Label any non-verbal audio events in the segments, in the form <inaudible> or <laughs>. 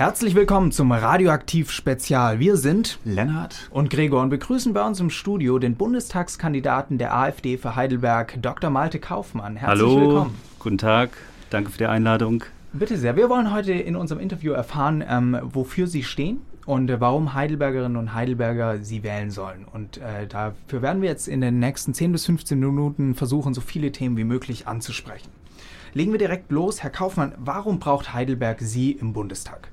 Herzlich willkommen zum Radioaktiv Spezial. Wir sind Lennart und Gregor und begrüßen bei uns im Studio den Bundestagskandidaten der AfD für Heidelberg, Dr. Malte Kaufmann. Herzlich Hallo, willkommen. Guten Tag, danke für die Einladung. Bitte sehr. Wir wollen heute in unserem Interview erfahren, ähm, wofür Sie stehen und äh, warum Heidelbergerinnen und Heidelberger Sie wählen sollen. Und äh, dafür werden wir jetzt in den nächsten 10 bis 15 Minuten versuchen, so viele Themen wie möglich anzusprechen. Legen wir direkt los. Herr Kaufmann, warum braucht Heidelberg Sie im Bundestag?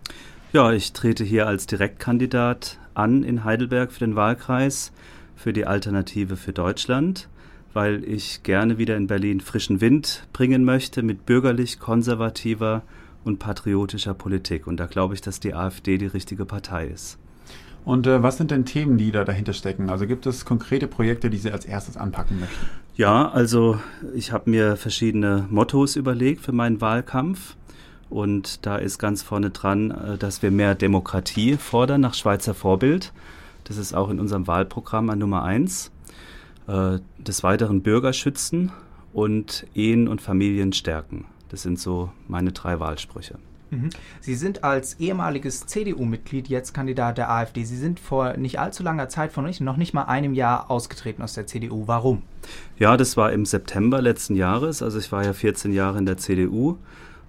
Ja, ich trete hier als Direktkandidat an in Heidelberg für den Wahlkreis für die Alternative für Deutschland, weil ich gerne wieder in Berlin frischen Wind bringen möchte mit bürgerlich, konservativer und patriotischer Politik. Und da glaube ich, dass die AfD die richtige Partei ist. Und äh, was sind denn Themen, die da dahinter stecken? Also gibt es konkrete Projekte, die Sie als erstes anpacken möchten? Ja, also ich habe mir verschiedene Mottos überlegt für meinen Wahlkampf. Und da ist ganz vorne dran, äh, dass wir mehr Demokratie fordern nach Schweizer Vorbild. Das ist auch in unserem Wahlprogramm an Nummer eins. Äh, des Weiteren Bürger schützen und Ehen und Familien stärken. Das sind so meine drei Wahlsprüche. Mhm. Sie sind als ehemaliges CDU-Mitglied jetzt Kandidat der AfD. Sie sind vor nicht allzu langer Zeit, von noch nicht mal einem Jahr ausgetreten aus der CDU. Warum? Ja, das war im September letzten Jahres. Also ich war ja 14 Jahre in der CDU,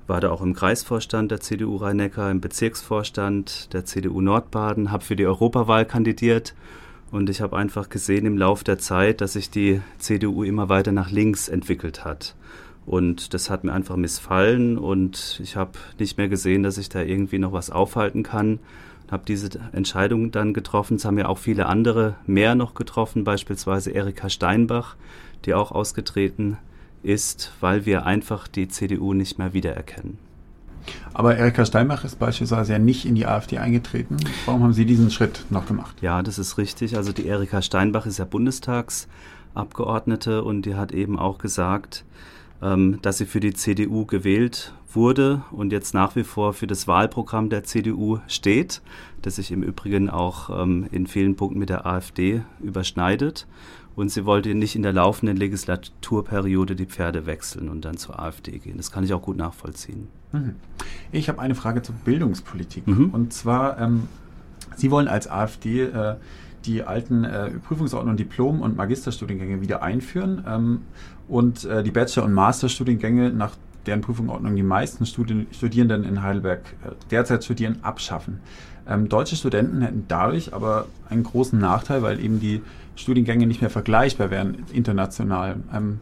war da auch im Kreisvorstand der CDU Rhein-Neckar, im Bezirksvorstand der CDU Nordbaden, habe für die Europawahl kandidiert. Und ich habe einfach gesehen im Laufe der Zeit, dass sich die CDU immer weiter nach links entwickelt hat. Und das hat mir einfach missfallen und ich habe nicht mehr gesehen, dass ich da irgendwie noch was aufhalten kann. Habe diese Entscheidung dann getroffen. Es haben ja auch viele andere mehr noch getroffen, beispielsweise Erika Steinbach, die auch ausgetreten ist, weil wir einfach die CDU nicht mehr wiedererkennen. Aber Erika Steinbach ist beispielsweise ja nicht in die AfD eingetreten. Warum haben Sie diesen Schritt noch gemacht? Ja, das ist richtig. Also die Erika Steinbach ist ja Bundestagsabgeordnete und die hat eben auch gesagt, dass sie für die CDU gewählt wurde und jetzt nach wie vor für das Wahlprogramm der CDU steht, das sich im Übrigen auch ähm, in vielen Punkten mit der AfD überschneidet. Und sie wollte nicht in der laufenden Legislaturperiode die Pferde wechseln und dann zur AfD gehen. Das kann ich auch gut nachvollziehen. Mhm. Ich habe eine Frage zur Bildungspolitik. Mhm. Und zwar, ähm, Sie wollen als AfD äh, die alten äh, Prüfungsordnungen, Diplom- und Magisterstudiengänge wieder einführen ähm, und äh, die Bachelor- und Masterstudiengänge, nach deren Prüfungsordnung die meisten Studi Studierenden in Heidelberg äh, derzeit studieren, abschaffen. Ähm, deutsche Studenten hätten dadurch aber einen großen Nachteil, weil eben die Studiengänge nicht mehr vergleichbar wären international. Ähm,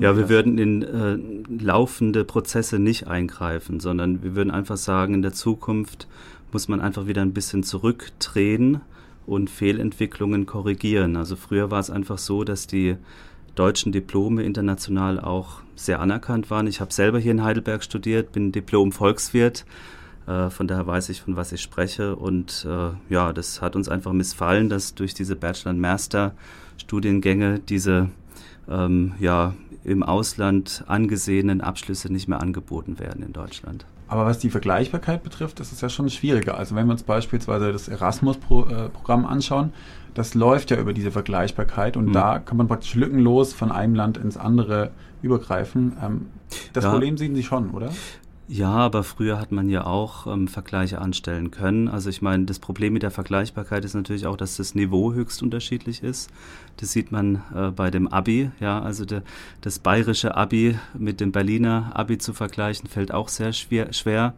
ja, wir würden in äh, laufende Prozesse nicht eingreifen, sondern wir würden einfach sagen, in der Zukunft muss man einfach wieder ein bisschen zurücktreten und Fehlentwicklungen korrigieren. Also früher war es einfach so, dass die deutschen Diplome international auch sehr anerkannt waren. Ich habe selber hier in Heidelberg studiert, bin Diplom-Volkswirt. Äh, von daher weiß ich, von was ich spreche. Und äh, ja, das hat uns einfach missfallen, dass durch diese Bachelor- und Master-Studiengänge diese ähm, ja, im Ausland angesehenen Abschlüsse nicht mehr angeboten werden in Deutschland. Aber was die Vergleichbarkeit betrifft, ist es ja schon schwieriger. Also wenn wir uns beispielsweise das Erasmus-Programm anschauen, das läuft ja über diese Vergleichbarkeit und mhm. da kann man praktisch lückenlos von einem Land ins andere übergreifen. Ähm, das ja. Problem sehen Sie schon, oder? Ja, aber früher hat man ja auch ähm, Vergleiche anstellen können. Also ich meine, das Problem mit der Vergleichbarkeit ist natürlich auch, dass das Niveau höchst unterschiedlich ist. Das sieht man äh, bei dem Abi. Ja, also de, das bayerische Abi mit dem Berliner Abi zu vergleichen, fällt auch sehr schwer. schwer.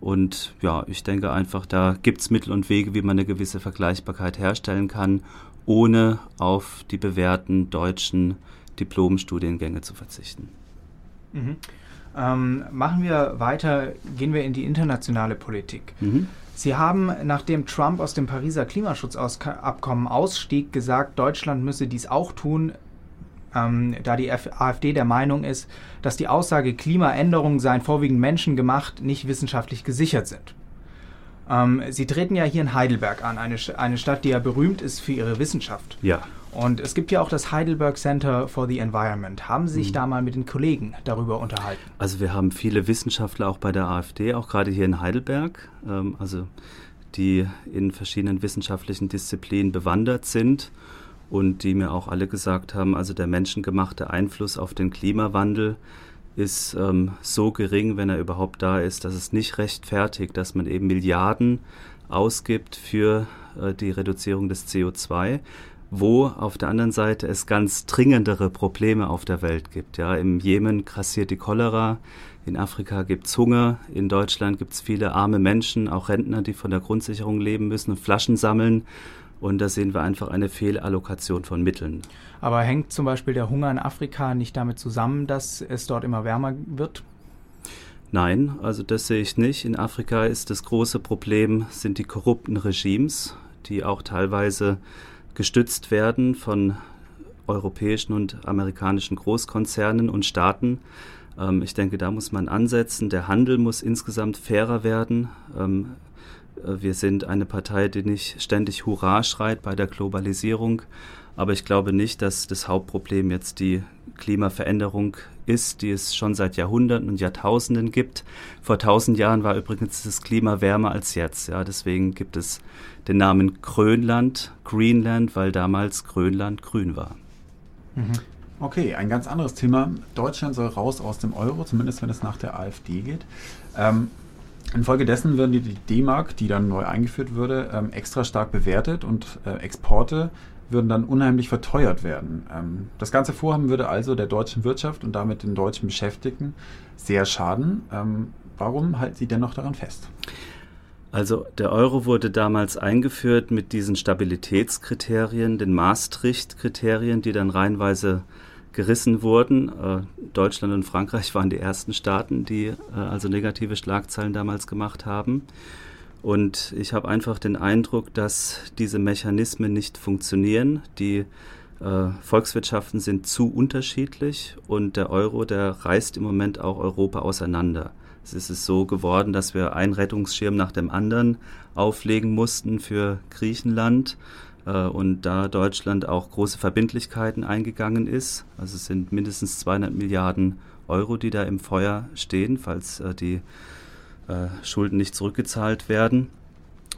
Und ja, ich denke einfach, da gibt es Mittel und Wege, wie man eine gewisse Vergleichbarkeit herstellen kann, ohne auf die bewährten deutschen Diplomstudiengänge zu verzichten. Mhm. Ähm, machen wir weiter, gehen wir in die internationale Politik. Mhm. Sie haben, nachdem Trump aus dem Pariser Klimaschutzabkommen ausstieg, gesagt, Deutschland müsse dies auch tun, ähm, da die AfD der Meinung ist, dass die Aussage, Klimaänderungen seien vorwiegend menschengemacht, nicht wissenschaftlich gesichert sind. Ähm, Sie treten ja hier in Heidelberg an, eine, eine Stadt, die ja berühmt ist für ihre Wissenschaft. Ja. Und es gibt ja auch das Heidelberg Center for the Environment. Haben Sie sich mhm. da mal mit den Kollegen darüber unterhalten? Also wir haben viele Wissenschaftler auch bei der AfD, auch gerade hier in Heidelberg, ähm, also die in verschiedenen wissenschaftlichen Disziplinen bewandert sind und die mir auch alle gesagt haben, also der menschengemachte Einfluss auf den Klimawandel, ist ähm, so gering, wenn er überhaupt da ist, dass es nicht rechtfertigt, dass man eben Milliarden ausgibt für äh, die Reduzierung des CO2, wo auf der anderen Seite es ganz dringendere Probleme auf der Welt gibt. Ja, Im Jemen grassiert die Cholera, in Afrika gibt es Hunger, in Deutschland gibt es viele arme Menschen, auch Rentner, die von der Grundsicherung leben müssen und Flaschen sammeln. Und da sehen wir einfach eine Fehlallokation von Mitteln. Aber hängt zum Beispiel der Hunger in Afrika nicht damit zusammen, dass es dort immer wärmer wird? Nein, also das sehe ich nicht. In Afrika ist das große Problem, sind die korrupten Regimes, die auch teilweise gestützt werden von europäischen und amerikanischen Großkonzernen und Staaten. Ähm, ich denke, da muss man ansetzen. Der Handel muss insgesamt fairer werden. Ähm, äh, wir sind eine Partei, die nicht ständig Hurra schreit bei der Globalisierung. Aber ich glaube nicht, dass das Hauptproblem jetzt die Klimaveränderung ist, die es schon seit Jahrhunderten und Jahrtausenden gibt. Vor tausend Jahren war übrigens das Klima wärmer als jetzt. Ja, deswegen gibt es den Namen Grönland, Greenland, weil damals Grönland grün war. Mhm. Okay, ein ganz anderes Thema. Deutschland soll raus aus dem Euro, zumindest wenn es nach der AfD geht. Ähm, infolgedessen würden die D-Mark, die dann neu eingeführt würde, ähm, extra stark bewertet und äh, Exporte würden dann unheimlich verteuert werden. Ähm, das ganze Vorhaben würde also der deutschen Wirtschaft und damit den deutschen Beschäftigten sehr schaden. Ähm, warum halten Sie dennoch daran fest? Also der Euro wurde damals eingeführt mit diesen Stabilitätskriterien, den Maastricht-Kriterien, die dann reihenweise gerissen wurden. Äh, Deutschland und Frankreich waren die ersten Staaten, die äh, also negative Schlagzeilen damals gemacht haben. Und ich habe einfach den Eindruck, dass diese Mechanismen nicht funktionieren. Die äh, Volkswirtschaften sind zu unterschiedlich und der Euro, der reißt im Moment auch Europa auseinander. Es ist so geworden, dass wir einen Rettungsschirm nach dem anderen auflegen mussten für Griechenland und da Deutschland auch große Verbindlichkeiten eingegangen ist. Also es sind mindestens 200 Milliarden Euro, die da im Feuer stehen, falls äh, die äh, Schulden nicht zurückgezahlt werden.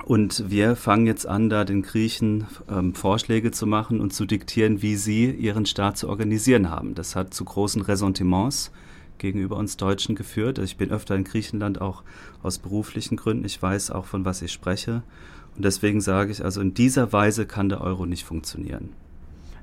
Und wir fangen jetzt an, da den Griechen ähm, Vorschläge zu machen und zu diktieren, wie sie ihren Staat zu organisieren haben. Das hat zu großen Ressentiments gegenüber uns Deutschen geführt. Also ich bin öfter in Griechenland auch aus beruflichen Gründen. Ich weiß auch, von was ich spreche. Und deswegen sage ich, also in dieser Weise kann der Euro nicht funktionieren.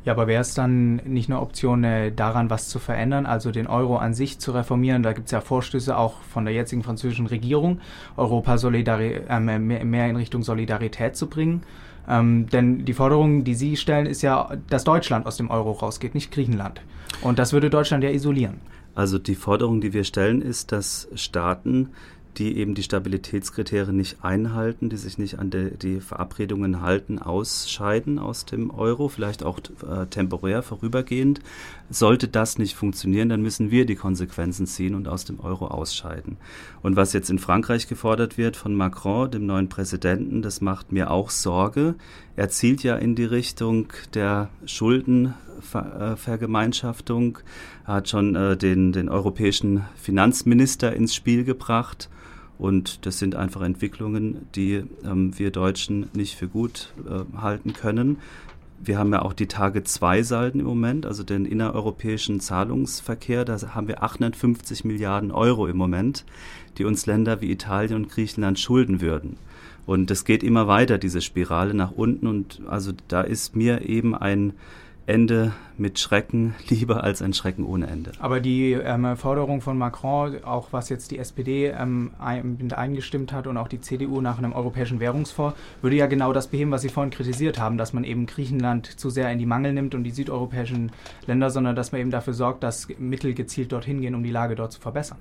Ja, aber wäre es dann nicht eine Option, äh, daran was zu verändern, also den Euro an sich zu reformieren? Da gibt es ja Vorstöße auch von der jetzigen französischen Regierung, Europa solidari äh, mehr in Richtung Solidarität zu bringen. Ähm, denn die Forderung, die Sie stellen, ist ja, dass Deutschland aus dem Euro rausgeht, nicht Griechenland. Und das würde Deutschland ja isolieren. Also die Forderung, die wir stellen, ist, dass Staaten die eben die Stabilitätskriterien nicht einhalten, die sich nicht an de, die Verabredungen halten, ausscheiden aus dem Euro, vielleicht auch äh, temporär vorübergehend. Sollte das nicht funktionieren, dann müssen wir die Konsequenzen ziehen und aus dem Euro ausscheiden. Und was jetzt in Frankreich gefordert wird von Macron, dem neuen Präsidenten, das macht mir auch Sorge. Er zielt ja in die Richtung der Schuldenvergemeinschaftung, er hat schon äh, den, den europäischen Finanzminister ins Spiel gebracht und das sind einfach Entwicklungen, die ähm, wir Deutschen nicht für gut äh, halten können. Wir haben ja auch die Tage 2 Salden im Moment, also den innereuropäischen Zahlungsverkehr. Da haben wir 850 Milliarden Euro im Moment, die uns Länder wie Italien und Griechenland schulden würden. Und das geht immer weiter, diese Spirale nach unten. Und also da ist mir eben ein Ende mit Schrecken <laughs> lieber als ein Schrecken ohne Ende. Aber die ähm, Forderung von Macron, auch was jetzt die SPD ähm, ein, eingestimmt hat und auch die CDU nach einem europäischen Währungsfonds, würde ja genau das beheben, was Sie vorhin kritisiert haben, dass man eben Griechenland zu sehr in die Mangel nimmt und die südeuropäischen Länder, sondern dass man eben dafür sorgt, dass Mittel gezielt dorthin gehen, um die Lage dort zu verbessern.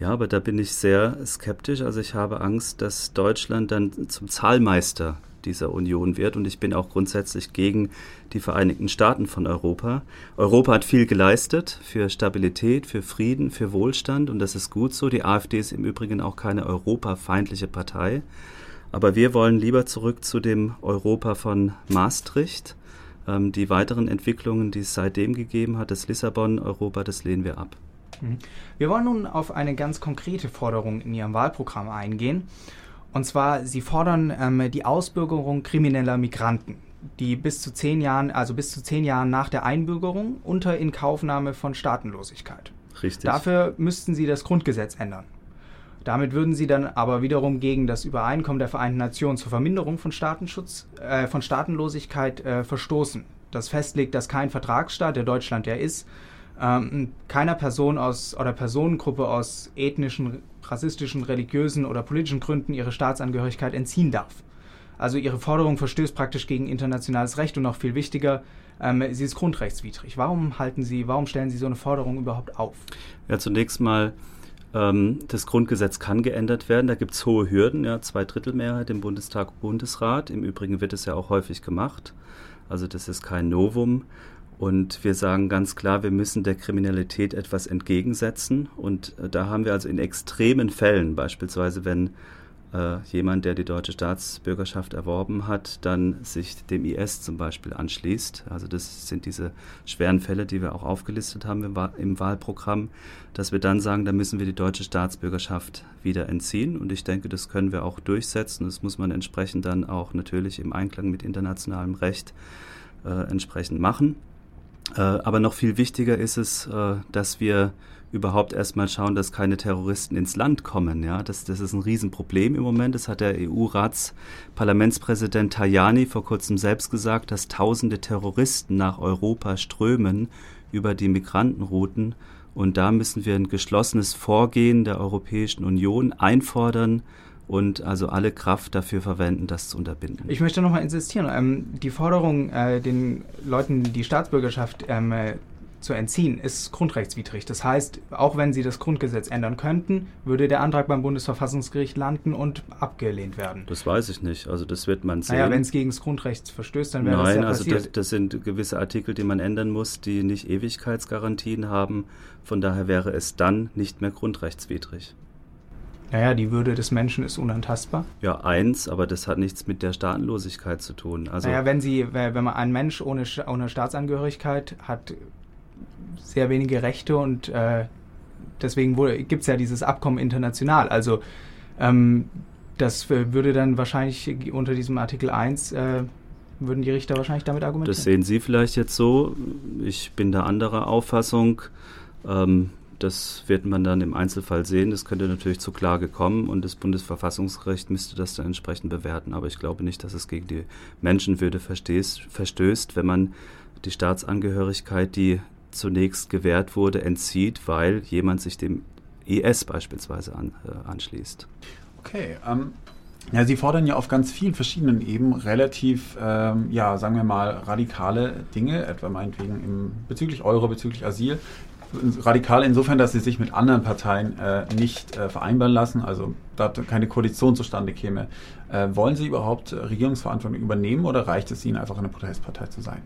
Ja, aber da bin ich sehr skeptisch. Also ich habe Angst, dass Deutschland dann zum Zahlmeister dieser Union wird. Und ich bin auch grundsätzlich gegen die Vereinigten Staaten von Europa. Europa hat viel geleistet für Stabilität, für Frieden, für Wohlstand und das ist gut so. Die AfD ist im Übrigen auch keine europafeindliche Partei. Aber wir wollen lieber zurück zu dem Europa von Maastricht. Ähm, die weiteren Entwicklungen, die es seitdem gegeben hat, das Lissabon-Europa, das lehnen wir ab. Mhm. Wir wollen nun auf eine ganz konkrete Forderung in Ihrem Wahlprogramm eingehen. Und zwar, sie fordern ähm, die Ausbürgerung krimineller Migranten, die bis zu zehn Jahren, also bis zu zehn Jahren nach der Einbürgerung unter Inkaufnahme von Staatenlosigkeit. Richtig. Dafür müssten sie das Grundgesetz ändern. Damit würden sie dann aber wiederum gegen das Übereinkommen der Vereinten Nationen zur Verminderung von Staatenschutz, äh, von Staatenlosigkeit äh, verstoßen. Das festlegt, dass kein Vertragsstaat, der Deutschland ja ist, ähm, keiner Person aus oder Personengruppe aus ethnischen, rassistischen, religiösen oder politischen Gründen ihre Staatsangehörigkeit entziehen darf. Also ihre Forderung verstößt praktisch gegen internationales Recht und noch viel wichtiger, ähm, sie ist grundrechtswidrig. Warum halten Sie, warum stellen Sie so eine Forderung überhaupt auf? Ja, zunächst mal ähm, das Grundgesetz kann geändert werden. Da gibt es hohe Hürden, ja, Zweidrittelmehrheit im Bundestag und Bundesrat. Im Übrigen wird es ja auch häufig gemacht. Also das ist kein Novum. Und wir sagen ganz klar, wir müssen der Kriminalität etwas entgegensetzen. Und äh, da haben wir also in extremen Fällen, beispielsweise wenn äh, jemand, der die deutsche Staatsbürgerschaft erworben hat, dann sich dem IS zum Beispiel anschließt. Also das sind diese schweren Fälle, die wir auch aufgelistet haben im, im Wahlprogramm, dass wir dann sagen, da müssen wir die deutsche Staatsbürgerschaft wieder entziehen. Und ich denke, das können wir auch durchsetzen. Das muss man entsprechend dann auch natürlich im Einklang mit internationalem Recht äh, entsprechend machen. Äh, aber noch viel wichtiger ist es, äh, dass wir überhaupt erstmal schauen, dass keine Terroristen ins Land kommen. Ja, das, das ist ein Riesenproblem im Moment. Das hat der EU-Ratspräsidentspräsident Tajani vor kurzem selbst gesagt, dass tausende Terroristen nach Europa strömen über die Migrantenrouten. Und da müssen wir ein geschlossenes Vorgehen der Europäischen Union einfordern und also alle Kraft dafür verwenden, das zu unterbinden. Ich möchte nochmal insistieren. Ähm, die Forderung, äh, den Leuten die Staatsbürgerschaft ähm, zu entziehen, ist grundrechtswidrig. Das heißt, auch wenn sie das Grundgesetz ändern könnten, würde der Antrag beim Bundesverfassungsgericht landen und abgelehnt werden. Das weiß ich nicht. Also das wird man sehen. Naja, wenn es gegen das Grundrecht verstößt, dann wäre Nein, das ja also passiert. das, das sind gewisse Artikel, die man ändern muss, die nicht Ewigkeitsgarantien haben. Von daher wäre es dann nicht mehr grundrechtswidrig. Naja, die Würde des Menschen ist unantastbar. Ja, eins, aber das hat nichts mit der Staatenlosigkeit zu tun. Also naja, wenn sie, wenn man ein Mensch ohne, ohne Staatsangehörigkeit hat, sehr wenige Rechte und äh, deswegen gibt es ja dieses Abkommen international. Also ähm, das würde dann wahrscheinlich unter diesem Artikel 1 äh, würden die Richter wahrscheinlich damit argumentieren. Das sehen Sie vielleicht jetzt so. Ich bin da anderer Auffassung. Ähm, das wird man dann im Einzelfall sehen. Das könnte natürlich zur Klage kommen und das Bundesverfassungsgericht müsste das dann entsprechend bewerten. Aber ich glaube nicht, dass es gegen die Menschenwürde verstößt, wenn man die Staatsangehörigkeit, die zunächst gewährt wurde, entzieht, weil jemand sich dem IS beispielsweise an, äh, anschließt. Okay, ähm, ja, Sie fordern ja auf ganz vielen verschiedenen Ebenen relativ, ähm, ja, sagen wir mal, radikale Dinge, etwa meinetwegen im, bezüglich Euro, bezüglich Asyl. Radikal insofern, dass sie sich mit anderen Parteien äh, nicht äh, vereinbaren lassen, also da keine Koalition zustande käme. Äh, wollen Sie überhaupt Regierungsverantwortung übernehmen oder reicht es Ihnen einfach eine Protestpartei zu sein?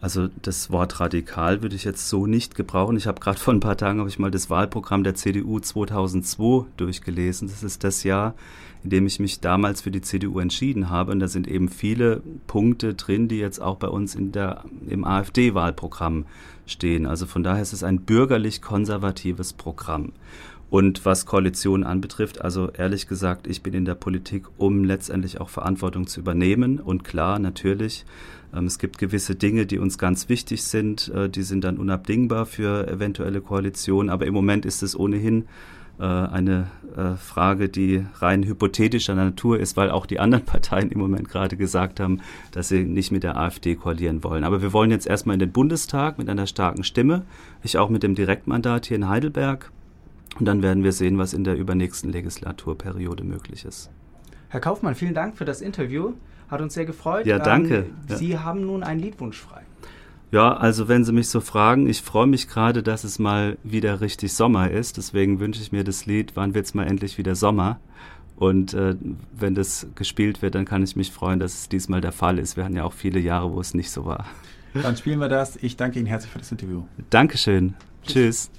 Also das Wort radikal würde ich jetzt so nicht gebrauchen. Ich habe gerade vor ein paar Tagen habe ich mal das Wahlprogramm der CDU 2002 durchgelesen. Das ist das Jahr, in dem ich mich damals für die CDU entschieden habe. Und da sind eben viele Punkte drin, die jetzt auch bei uns in der, im AfD-Wahlprogramm stehen. Also von daher ist es ein bürgerlich-konservatives Programm. Und was Koalitionen anbetrifft, also ehrlich gesagt, ich bin in der Politik, um letztendlich auch Verantwortung zu übernehmen. Und klar, natürlich, ähm, es gibt gewisse Dinge, die uns ganz wichtig sind, äh, die sind dann unabdingbar für eventuelle Koalitionen. Aber im Moment ist es ohnehin eine äh, Frage, die rein hypothetischer Natur ist, weil auch die anderen <laughs> Parteien im Moment gerade gesagt haben, dass sie nicht mit der AfD koalieren wollen. Aber wir wollen jetzt erstmal in den Bundestag mit einer starken Stimme. Ich auch mit dem Direktmandat hier in Heidelberg. Und dann werden wir sehen, was in der übernächsten Legislaturperiode möglich ist. Herr Kaufmann, vielen Dank für das Interview. Hat uns sehr gefreut. Ja, danke. Ähm, Sie ja. haben nun einen Liedwunsch frei. Ja, also wenn Sie mich so fragen, ich freue mich gerade, dass es mal wieder richtig Sommer ist. Deswegen wünsche ich mir das Lied, wann wird es mal endlich wieder Sommer? Und äh, wenn das gespielt wird, dann kann ich mich freuen, dass es diesmal der Fall ist. Wir hatten ja auch viele Jahre, wo es nicht so war. Dann spielen wir das. Ich danke Ihnen herzlich für das Interview. Dankeschön. Tschüss. Tschüss.